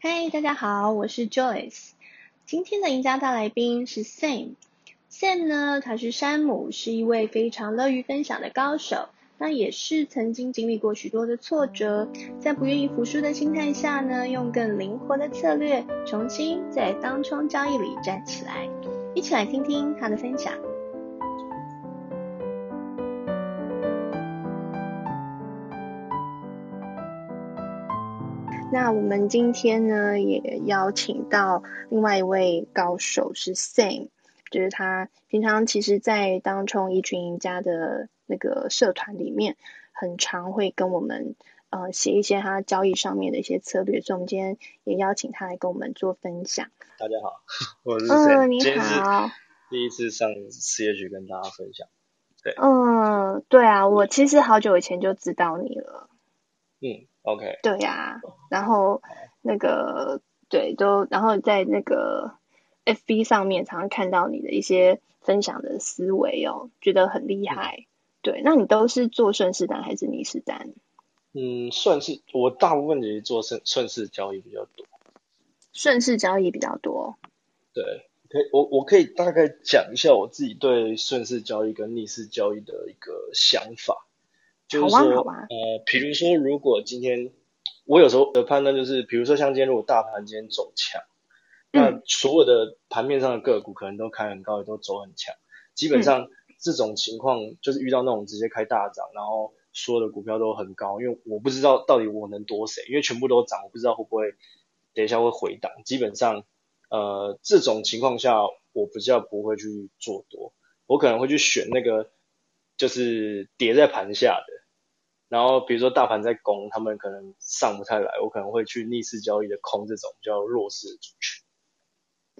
嗨，大家好，我是 Joyce。今天的赢家大来宾是 Sam。Sam 呢，他是山姆，是一位非常乐于分享的高手。那也是曾经经历过许多的挫折，在不愿意服输的心态下呢，用更灵活的策略，重新在当冲交易里站起来。一起来听听他的分享。那我们今天呢，也邀请到另外一位高手是 Sam，就是他平常其实，在当冲一群赢家的那个社团里面，很常会跟我们呃写一些他交易上面的一些策略，所以我们今天也邀请他来跟我们做分享。大家好，我是 Sam，嗯，你好，第一次上 CH 跟大家分享。对，嗯，对啊，我其实好久以前就知道你了。嗯。OK，对呀、啊，然后那个对都，然后在那个 FB 上面常常看到你的一些分享的思维哦，觉得很厉害。对，那你都是做顺势单还是逆势单？嗯，顺势，我大部分也是做顺顺势交易比较多。顺势交易比较多。对，可以，我我可以大概讲一下我自己对顺势交易跟逆势交易的一个想法。就是说，呃，比如说，如果今天我有时候的判断就是，比如说像今天如果大盘今天走强，那所有的盘面上的个股可能都开很高，也都走很强。基本上这种情况就是遇到那种直接开大涨，然后所有的股票都很高，因为我不知道到底我能多谁，因为全部都涨，我不知道会不会等一下会回档。基本上，呃，这种情况下我比较不会去做多，我可能会去选那个就是跌在盘下的。然后比如说大盘在攻，他们可能上不太来，我可能会去逆势交易的空这种比较弱势的族群。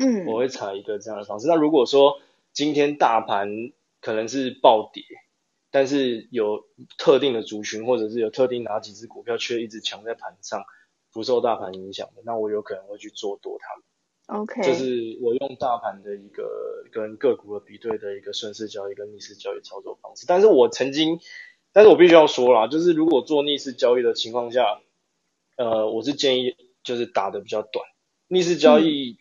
嗯，我会采一个这样的方式。那如果说今天大盘可能是暴跌，但是有特定的族群或者是有特定哪几只股票却一直强在盘上，不受大盘影响的，那我有可能会去做多它们。OK，就是我用大盘的一个跟个股的比对的一个顺势交易跟逆势交易操作方式。但是我曾经。但是我必须要说啦，就是如果做逆势交易的情况下，呃，我是建议就是打的比较短。逆势交易，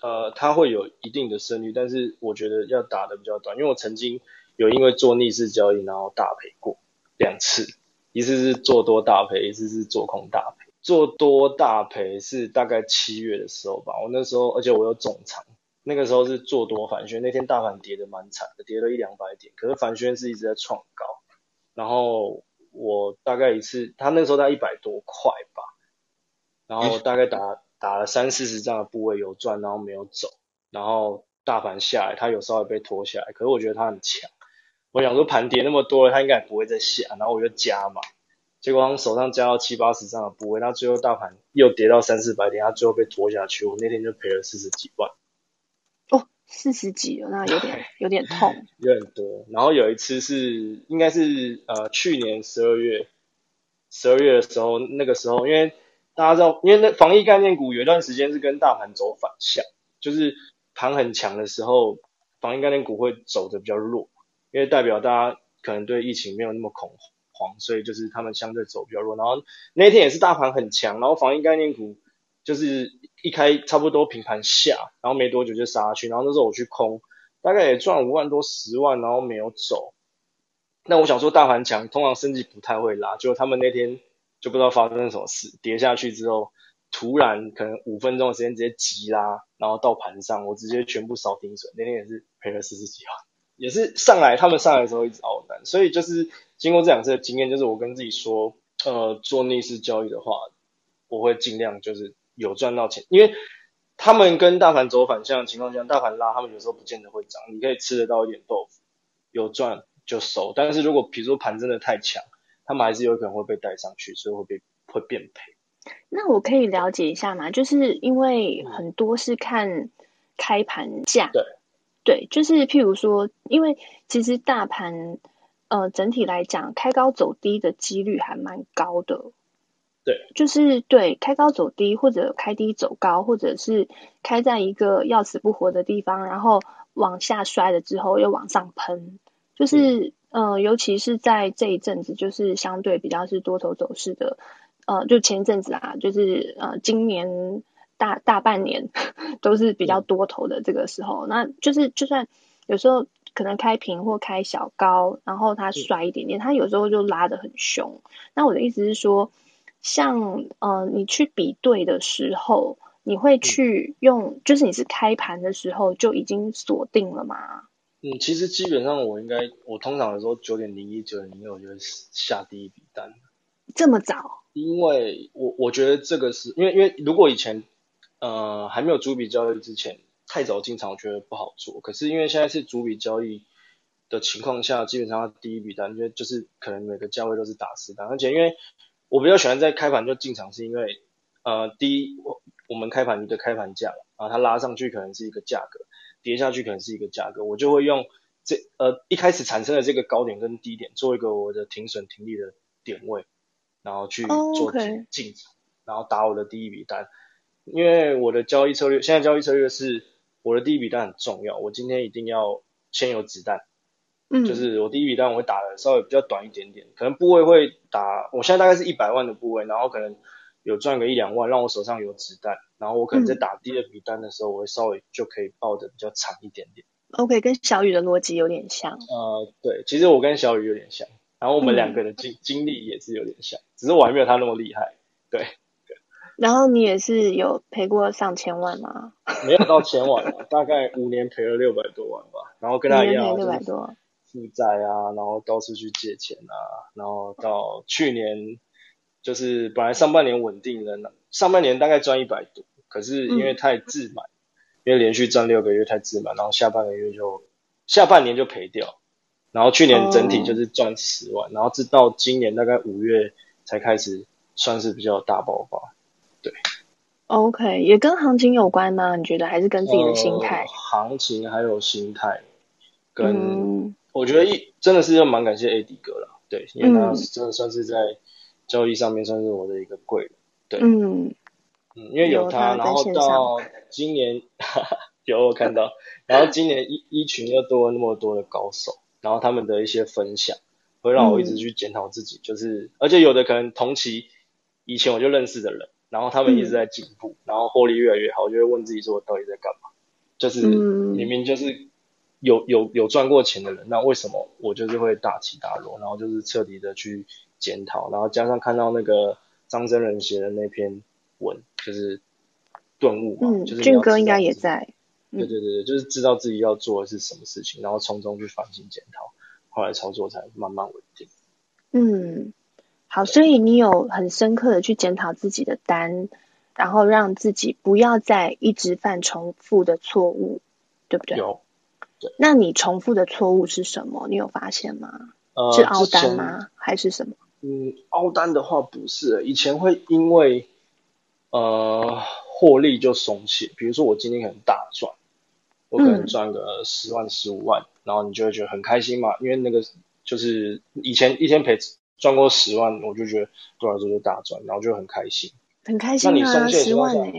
呃，它会有一定的胜率，但是我觉得要打的比较短，因为我曾经有因为做逆势交易然后大赔过两次，一次是做多大赔，一次是做空大赔。做多大赔是大概七月的时候吧，我那时候而且我有总仓，那个时候是做多反宣，那天大盘跌的蛮惨的，跌了一两百点，可是反宣是一直在创高。然后我大概一次，他那时候在一百多块吧，然后大概打打了三四十这样的部位有赚，然后没有走，然后大盘下来，他有稍微被拖下来，可是我觉得他很强，我想说盘跌那么多了，他应该也不会再下，然后我就加嘛，结果他手上加到七八十这样的部位，那最后大盘又跌到三四百点，他最后被拖下去，我那天就赔了四十几万。四十几了，那有点有点痛，有点多。然后有一次是应该是呃去年十二月十二月的时候，那个时候因为大家知道，因为那防疫概念股有一段时间是跟大盘走反向，就是盘很强的时候，防疫概念股会走的比较弱，因为代表大家可能对疫情没有那么恐慌，所以就是他们相对走比较弱。然后那天也是大盘很强，然后防疫概念股。就是一开差不多平盘下，然后没多久就杀去，然后那时候我去空，大概也赚五万多十万，然后没有走。那我想说大盘强，通常升级不太会拉，结果他们那天就不知道发生什么事，跌下去之后，突然可能五分钟的时间直接急拉，然后到盘上，我直接全部扫停损，那天也是赔了四十几万，也是上来他们上来的时候一直熬难，所以就是经过这两次的经验，就是我跟自己说，呃，做逆势交易的话，我会尽量就是。有赚到钱，因为他们跟大盘走反向的情况下，大盘拉，他们有时候不见得会涨，你可以吃得到一点豆腐，有赚就收。但是如果比如说盘真的太强，他们还是有可能会被带上去，所以会被会变赔。那我可以了解一下吗？就是因为很多是看开盘价，对对，就是譬如说，因为其实大盘呃整体来讲，开高走低的几率还蛮高的。对，就是对开高走低，或者开低走高，或者是开在一个要死不活的地方，然后往下摔了之后又往上喷，就是嗯、呃，尤其是在这一阵子，就是相对比较是多头走势的，呃，就前一阵子啊，就是呃，今年大大半年 都是比较多头的这个时候，嗯、那就是就算有时候可能开平或开小高，然后它摔一点点，它有时候就拉得很凶。那我的意思是说，像呃，你去比对的时候，你会去用，嗯、就是你是开盘的时候就已经锁定了吗？嗯，其实基本上我应该，我通常的时候九点零一、九点零六，我就会下第一笔单。这么早？因为我我觉得这个是因为因为如果以前呃还没有主笔交易之前，太早进场我觉得不好做。可是因为现在是主笔交易的情况下，基本上第一笔单，因为就是可能每个价位都是打死单，而且因为我比较喜欢在开盘就进场，是因为呃第一我我们开盘一个开盘价，然后它拉上去可能是一个价格，跌下去可能是一个价格，我就会用这呃一开始产生的这个高点跟低点做一个我的停损停利的点位。然后去做进进场，oh. 然后打我的第一笔单，因为我的交易策略，现在交易策略是我的第一笔单很重要，我今天一定要先有子弹，嗯，就是我第一笔单我会打的稍微比较短一点点，可能部位会打，我现在大概是一百万的部位，然后可能有赚个一两万，让我手上有子弹，然后我可能在打第二笔单的时候，我会稍微就可以抱的比较长一点点。OK，跟小雨的逻辑有点像。呃，对，其实我跟小雨有点像。然后我们两个的经、嗯、经历也是有点像，只是我还没有他那么厉害。对。对然后你也是有赔过上千万吗？没有到千万，大概五年赔了六百多万吧。然后跟他一样，六百多。负债啊，然后到处去借钱啊，然后到去年就是本来上半年稳定了，上半年大概赚一百多，可是因为太自满，嗯、因为连续赚六个月太自满，然后下半个月就下半年就赔掉。然后去年整体就是赚十万，oh. 然后直到今年大概五月才开始算是比较大爆发，对。OK，也跟行情有关吗？你觉得还是跟自己的心态？呃、行情还有心态，跟、嗯、我觉得一真的是要蛮感谢 AD 哥了，对，因为他真的算是在交易上面算是我的一个贵人，对，嗯。嗯，因为有他，然后到今年 有我看到，然后今年一一群又多了那么多的高手。然后他们的一些分享，会让我一直去检讨自己，嗯、就是而且有的可能同期以前我就认识的人，然后他们一直在进步，嗯、然后获利越来越好，我就会问自己说我到底在干嘛？就是明明就是有有有赚过钱的人，那为什么我就是会大起大落？然后就是彻底的去检讨，然后加上看到那个张真人写的那篇文，就是顿悟嘛，嗯、就是俊哥应该也在。对对对，就是知道自己要做的是什么事情，然后从中去反省检讨，后来操作才慢慢稳定。嗯，好，所以你有很深刻的去检讨自己的单，然后让自己不要再一直犯重复的错误，对不对？有。对。那你重复的错误是什么？你有发现吗？呃，是凹单吗？还是什么？嗯，凹单的话不是，以前会因为呃获利就松懈，比如说我今天可能大赚。我可能赚个十万十五万，嗯、然后你就会觉得很开心嘛，因为那个就是以前一天赔赚过十万，我就觉得对我来说就大赚，然后就很开心，很开心啊，那你松懈十万哎，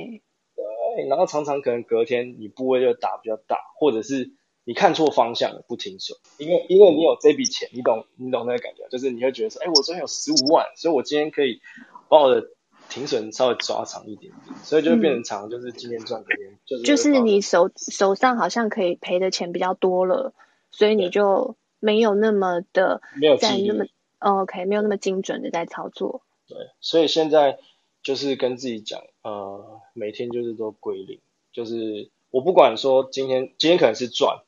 对，然后常常可能隔天你部位就打比较大，或者是你看错方向了不停损，因为因为你有这笔钱，你懂你懂那个感觉，就是你会觉得说，哎，我昨天有十五万，所以我今天可以把我的。停损稍微抓长一点点，所以就会变成长，就是今天赚，今天、嗯、就是就是你手手上好像可以赔的钱比较多了，所以你就没有那么的没有在那么、哦、OK 没有那么精准的在操作。对，所以现在就是跟自己讲，呃，每天就是都归零，就是我不管说今天今天可能是赚，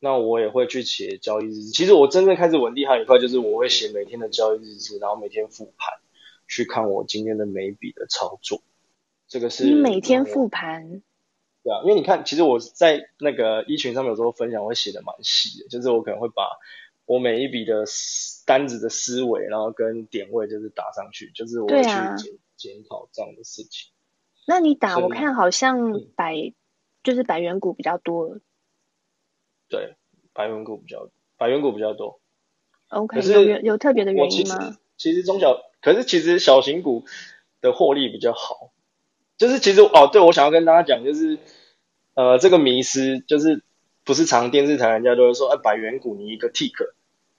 那我也会去写交易日志。其实我真正开始稳定还有一块，就是我会写每天的交易日志，然后每天复盘。去看我今天的每一笔的操作，这个是你每天复盘，对啊，因为你看，其实我在那个一群上面有时候分享，我会写的蛮细的，就是我可能会把我每一笔的单子的思维，然后跟点位就是打上去，就是我会去检检讨这样的事情。那你打，我看好像百、嗯、就是百元股比较多，对，百元股比较百元股比较多。OK，是有有特别的原因吗？其实中小。可是其实小型股的获利比较好，就是其实哦，对，我想要跟大家讲，就是呃，这个迷失就是不是常电视台人家都会说，哎、啊，百元股你一个 tick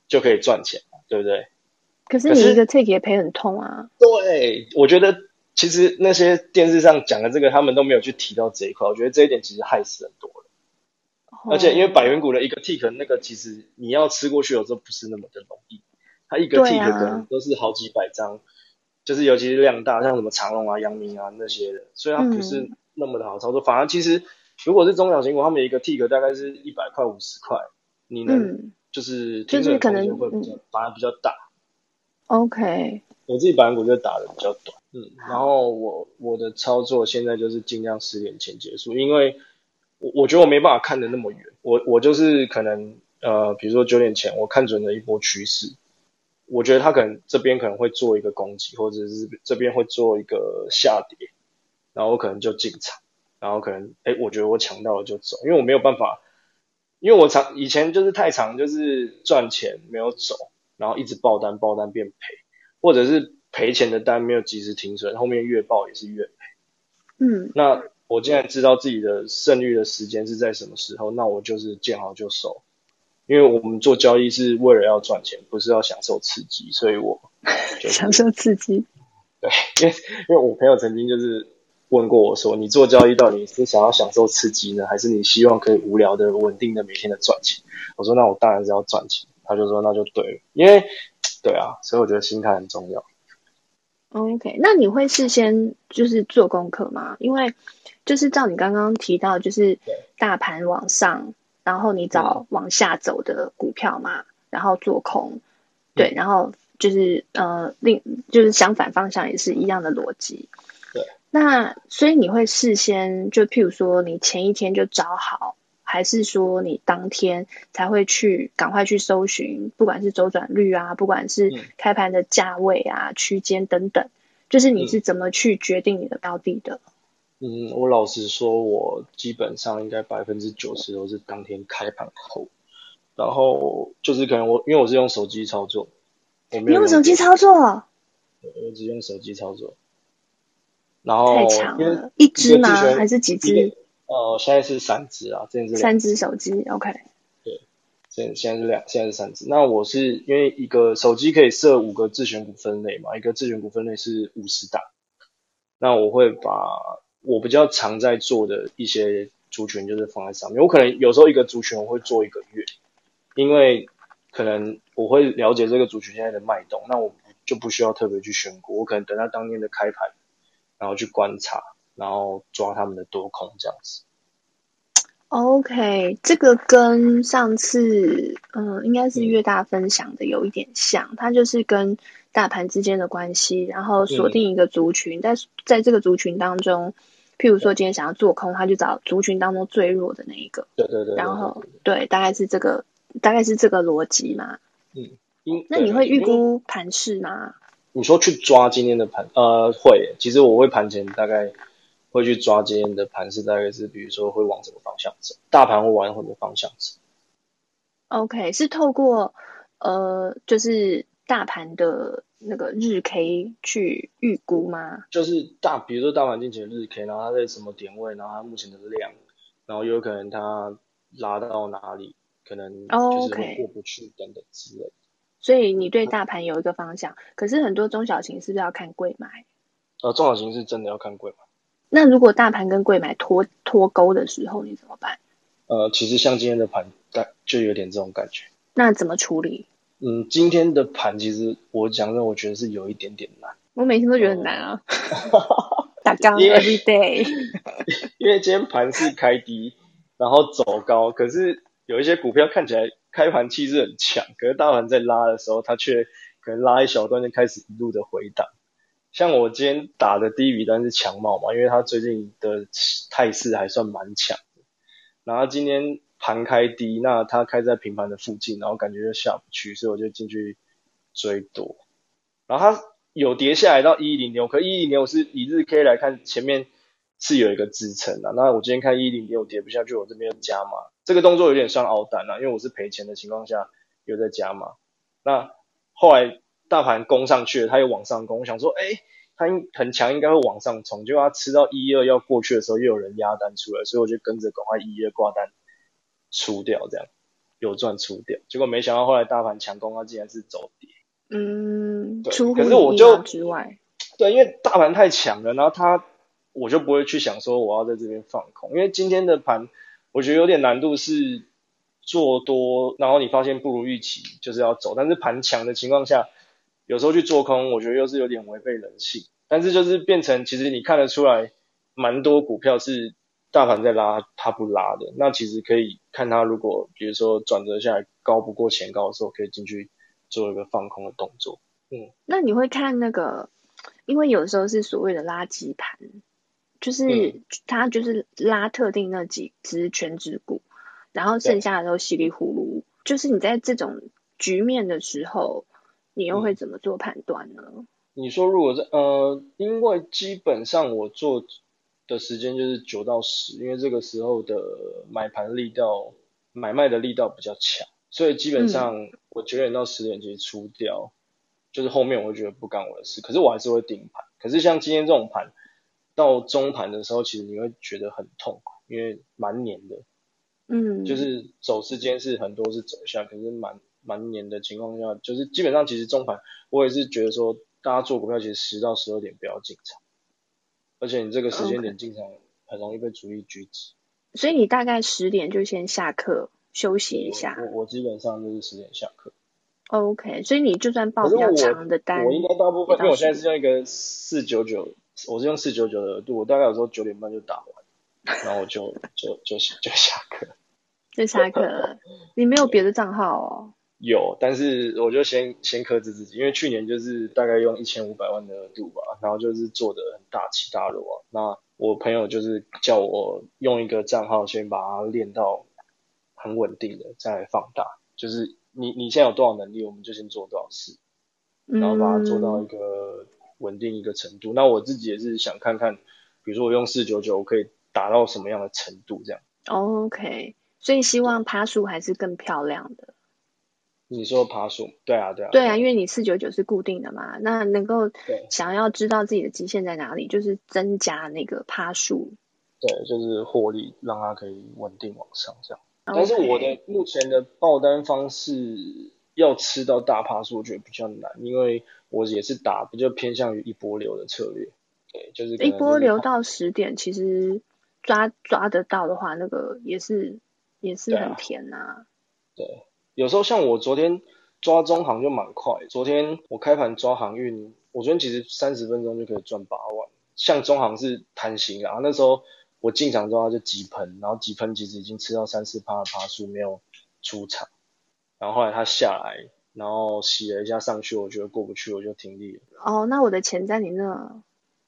就可以赚钱，对不对？可是你一个 tick 也赔很痛啊。对，我觉得其实那些电视上讲的这个，他们都没有去提到这一块。我觉得这一点其实害死很多人。Oh. 而且因为百元股的一个 tick 那个，其实你要吃过去有时候不是那么的容易。它一个 tick 可能都是好几百张，啊、就是尤其是量大，像什么长隆啊、阳明啊那些的，所以它不是那么的好操作。嗯、反而其实如果是中小型股，他们一个 tick 大概是一百块、五十块，你能就是就是可能会比较反而比较大。OK，我自己百元股就打的比较短，嗯，然后我我的操作现在就是尽量十点前结束，因为我我觉得我没办法看得那么远，我我就是可能呃，比如说九点前我看准了一波趋势。我觉得他可能这边可能会做一个攻击，或者是这边会做一个下跌，然后我可能就进场，然后可能哎，我觉得我抢到了就走，因为我没有办法，因为我长以前就是太长，就是赚钱没有走，然后一直爆单爆单变赔，或者是赔钱的单没有及时停损，后面越爆也是越赔。嗯，那我现在知道自己的胜率的时间是在什么时候，那我就是见好就收。因为我们做交易是为了要赚钱，不是要享受刺激，所以我、就是、享受刺激。对，因为因为我朋友曾经就是问过我说：“你做交易到底是想要享受刺激呢，还是你希望可以无聊的、稳定的每天的赚钱？”我说：“那我当然是要赚钱。”他就说：“那就对了，因为对啊，所以我觉得心态很重要。” OK，那你会事先就是做功课吗？因为就是照你刚刚提到，就是大盘往上。然后你找往下走的股票嘛，嗯、然后做空，对，然后就是呃，另就是相反方向也是一样的逻辑。对，那所以你会事先就譬如说你前一天就找好，还是说你当天才会去赶快去搜寻，不管是周转率啊，不管是开盘的价位啊、嗯、区间等等，就是你是怎么去决定你的标的的？嗯，我老实说，我基本上应该百分之九十都是当天开盘后，然后就是可能我因为我是用手机操作，我没有用，手机操作，我只用手机操作，然后太长了，一支吗？还是几支？呃，现在是三支啊，这是三支手机，OK。对，现现在是两，现在是三支。那我是因为一个手机可以设五个自选股分类嘛，一个自选股分类是五十档，那我会把。我比较常在做的一些族群就是放在上面，我可能有时候一个族群我会做一个月，因为可能我会了解这个族群现在的脉动，那我就不需要特别去选股，我可能等到当天的开盘，然后去观察，然后抓他们的多空这样子。OK，这个跟上次嗯，应该是越大分享的有一点像，它就是跟大盘之间的关系，然后锁定一个族群，在在这个族群当中，譬如说今天想要做空，他就找族群当中最弱的那一个。对对对。然后对，大概是这个，大概是这个逻辑嘛。嗯。那你会预估盘势吗？你说去抓今天的盘，呃，会。其实我会盘前大概。会去抓今天的盘势，大概是比如说会往什么方向走，大盘会往什么方向走？OK，是透过呃，就是大盘的那个日 K 去预估吗？就是大，比如说大盘近期的日 K，然后它在什么点位，然后它目前的量，然后有可能它拉到哪里，可能就是会过不去等等之类的。Oh, okay. 所以你对大盘有一个方向，可是很多中小型是不是要看贵买？呃，中小型是真的要看贵买。那如果大盘跟柜买脱脱钩的时候，你怎么办？呃，其实像今天的盘，但就有点这种感觉。那怎么处理？嗯，今天的盘其实我讲的，我觉得是有一点点难。我每天都觉得很难啊。打刚 every day。因为今天盘是开低，然后走高，可是有一些股票看起来开盘气势很强，可是大盘在拉的时候，它却可能拉一小段就开始一路的回档。像我今天打的第一笔单是强茂嘛，因为它最近的态势还算蛮强的。然后今天盘开低，那它开在平盘的附近，然后感觉就下不去，所以我就进去追多。然后它有跌下来到一一零六，可一一零六是以日 K 来看，前面是有一个支撑的。那我今天看一一零六跌不下去，我这边加码，这个动作有点像凹单了，因为我是赔钱的情况下又在加码。那后来。大盘攻上去了，它又往上攻。我想说，哎、欸，它很强，应该会往上冲。结果它吃到一二要过去的时候，又有人压单出来，所以我就跟着赶快一二挂单出掉，这样有赚出掉。结果没想到后来大盘强攻，它竟然是走跌。嗯，对。出乎可是我就之外，对，因为大盘太强了，然后他我就不会去想说我要在这边放空，因为今天的盘我觉得有点难度是做多，然后你发现不如预期，就是要走，但是盘强的情况下，有时候去做空，我觉得又是有点违背人性，但是就是变成其实你看得出来，蛮多股票是大盘在拉，它不拉的，那其实可以看它如果比如说转折下来高不过前高的时候，可以进去做一个放空的动作。嗯，那你会看那个，因为有时候是所谓的垃圾盘，就是它就是拉特定那几只全指股，然后剩下的都稀里糊涂。就是你在这种局面的时候，你又会怎么做判断呢？你说如果在呃，因为基本上我做的时间就是九到十，因为这个时候的买盘力道、买卖的力道比较强，所以基本上我九点到十点其实出掉。嗯就是后面我会觉得不干我的事，可是我还是会盯盘。可是像今天这种盘，到中盘的时候，其实你会觉得很痛苦，因为蛮黏的。嗯，就是走势间是很多是走下，可是蛮蛮黏的情况下，就是基本上其实中盘我也是觉得说，大家做股票其实十到十二点不要进场，而且你这个时间点进场很容易被主力狙击。所以你大概十点就先下课休息一下。我我基本上就是十点下课。OK，所以你就算报比较长的单，我，我应该大部分，因为我现在是用一个四九九，我是用四九九的额度，我大概有时候九点半就打完，然后我就就就就下课，就下课了。你没有别的账号哦？有，但是我就先先克制自己，因为去年就是大概用一千五百万的额度吧，然后就是做的很大起大落啊。那我朋友就是叫我用一个账号先把它练到很稳定的，再放大，就是。你你现在有多少能力，我们就先做多少事，然后把它做到一个稳定一个程度。那我自己也是想看看，比如说我用四九九，我可以达到什么样的程度这样。OK，所以希望趴数还是更漂亮的。你说爬数？对啊，对啊。对啊，因为你四九九是固定的嘛，那能够想要知道自己的极限在哪里，就是增加那个爬数。对，就是获利，让它可以稳定往上这样。但是我的目前的爆单方式要吃到大趴数，我觉得比较难，因为我也是打比较偏向于一波流的策略。对，就是，是一波流到十点，其实抓抓得到的话，那个也是也是很甜呐、啊。对，有时候像我昨天抓中行就蛮快，昨天我开盘抓航运，我昨天其实三十分钟就可以赚八万。像中行是贪心啊，那时候。我进场之后他就急喷，然后急喷其实已经吃到三四趴的趴数没有出场，然后后来它下来，然后洗了一下上去，我觉得过不去，我就停利了。哦，那我的钱在你那。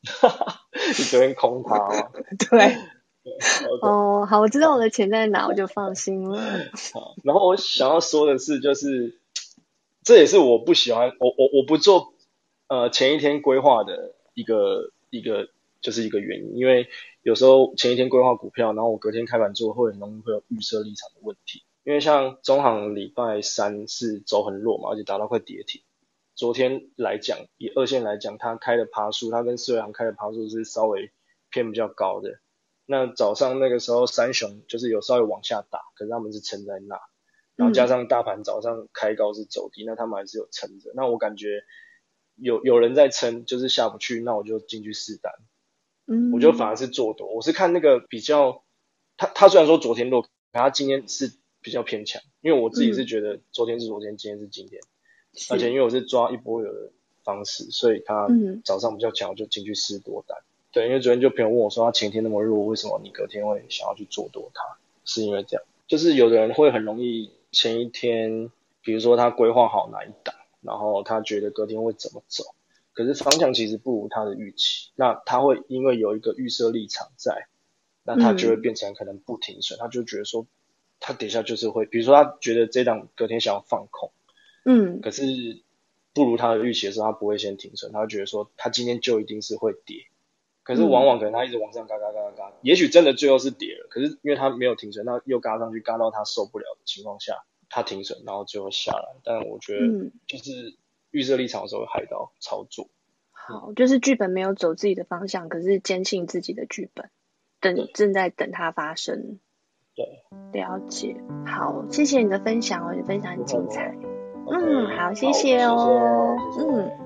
哈哈，你昨天空它吗？对。哦，好，我知道我的钱在哪，我就放心了。好，然后我想要说的是，就是这也是我不喜欢我我我不做呃前一天规划的一个一个就是一个原因，因为。有时候前一天规划股票，然后我隔天开盘做会很容易会有预设立场的问题。因为像中行礼拜三是走很弱嘛，而且达到快跌停。昨天来讲，以二线来讲，它开的爬数，它跟四维行开的爬数是稍微偏比较高的。那早上那个时候三雄就是有稍微往下打，可是他们是撑在那，然后加上大盘早上开高是走低，那他们还是有撑着。那我感觉有有人在撑，就是下不去，那我就进去试单。我就反而是做多，我是看那个比较，他他虽然说昨天弱，可他今天是比较偏强，因为我自己是觉得昨天是昨天，今天是今天，而且因为我是抓一波流的方式，所以他早上比较强，我就进去试多单。对，因为昨天就朋友问我说，他前天那么弱，为什么你隔天会想要去做多它？是因为这样，就是有的人会很容易前一天，比如说他规划好哪一档，然后他觉得隔天会怎么走。可是方向其实不如他的预期，那他会因为有一个预设立场在，那他就会变成可能不停损，嗯、他就觉得说，他底下就是会，比如说他觉得这档隔天想要放空，嗯，可是不如他的预期的时候，他不会先停损，他会觉得说他今天就一定是会跌，可是往往可能它一直往上嘎嘎嘎嘎嘎，也许真的最后是跌了，可是因为它没有停损，那又嘎上去，嘎到它受不了的情况下，它停损，然后最后下来，但我觉得就是。预设立场的时候会害到操作，好，就是剧本没有走自己的方向，可是坚信自己的剧本，等正在等它发生。对，了解。好，谢谢你的分享哦，你的分享很精彩。嗯，好，谢谢哦。嗯。